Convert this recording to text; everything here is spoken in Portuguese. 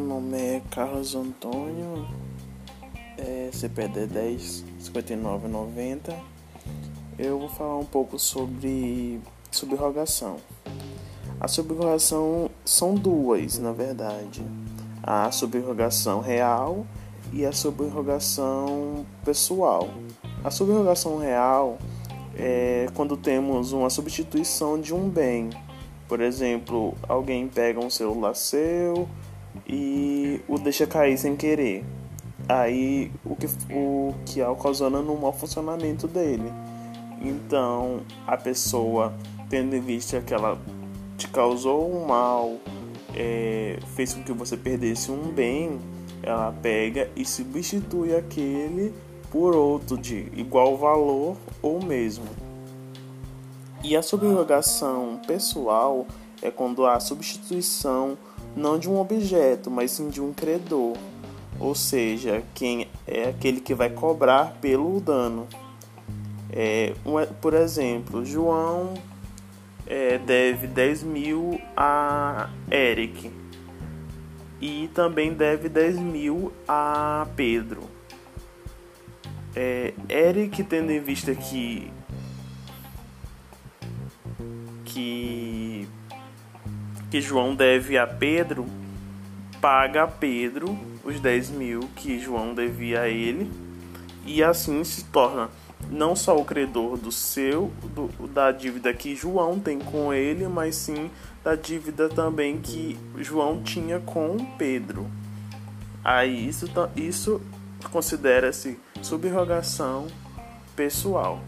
nome é Carlos Antônio, é CPD 10 5990. Eu vou falar um pouco sobre subrogação. A subrogação são duas, na verdade. A subrogação real e a subrogação pessoal. A subrogação real é quando temos uma substituição de um bem. Por exemplo, alguém pega um celular seu e o deixa cair sem querer. Aí o que, o que ocasiona no mau funcionamento dele. Então a pessoa, tendo em vista que ela te causou um mal, é, fez com que você perdesse um bem, ela pega e substitui aquele por outro de igual valor ou mesmo. E a subrogação pessoal é quando há substituição não de um objeto, mas sim de um credor, ou seja, quem é aquele que vai cobrar pelo dano. É, por exemplo, João é, deve 10 mil a Eric e também deve 10 mil a Pedro. É, Eric, tendo em vista que que que João deve a Pedro, paga a Pedro os 10 mil que João devia a ele e assim se torna não só o credor do seu do, da dívida que João tem com ele, mas sim da dívida também que João tinha com Pedro. Aí isso, isso considera-se subrogação pessoal.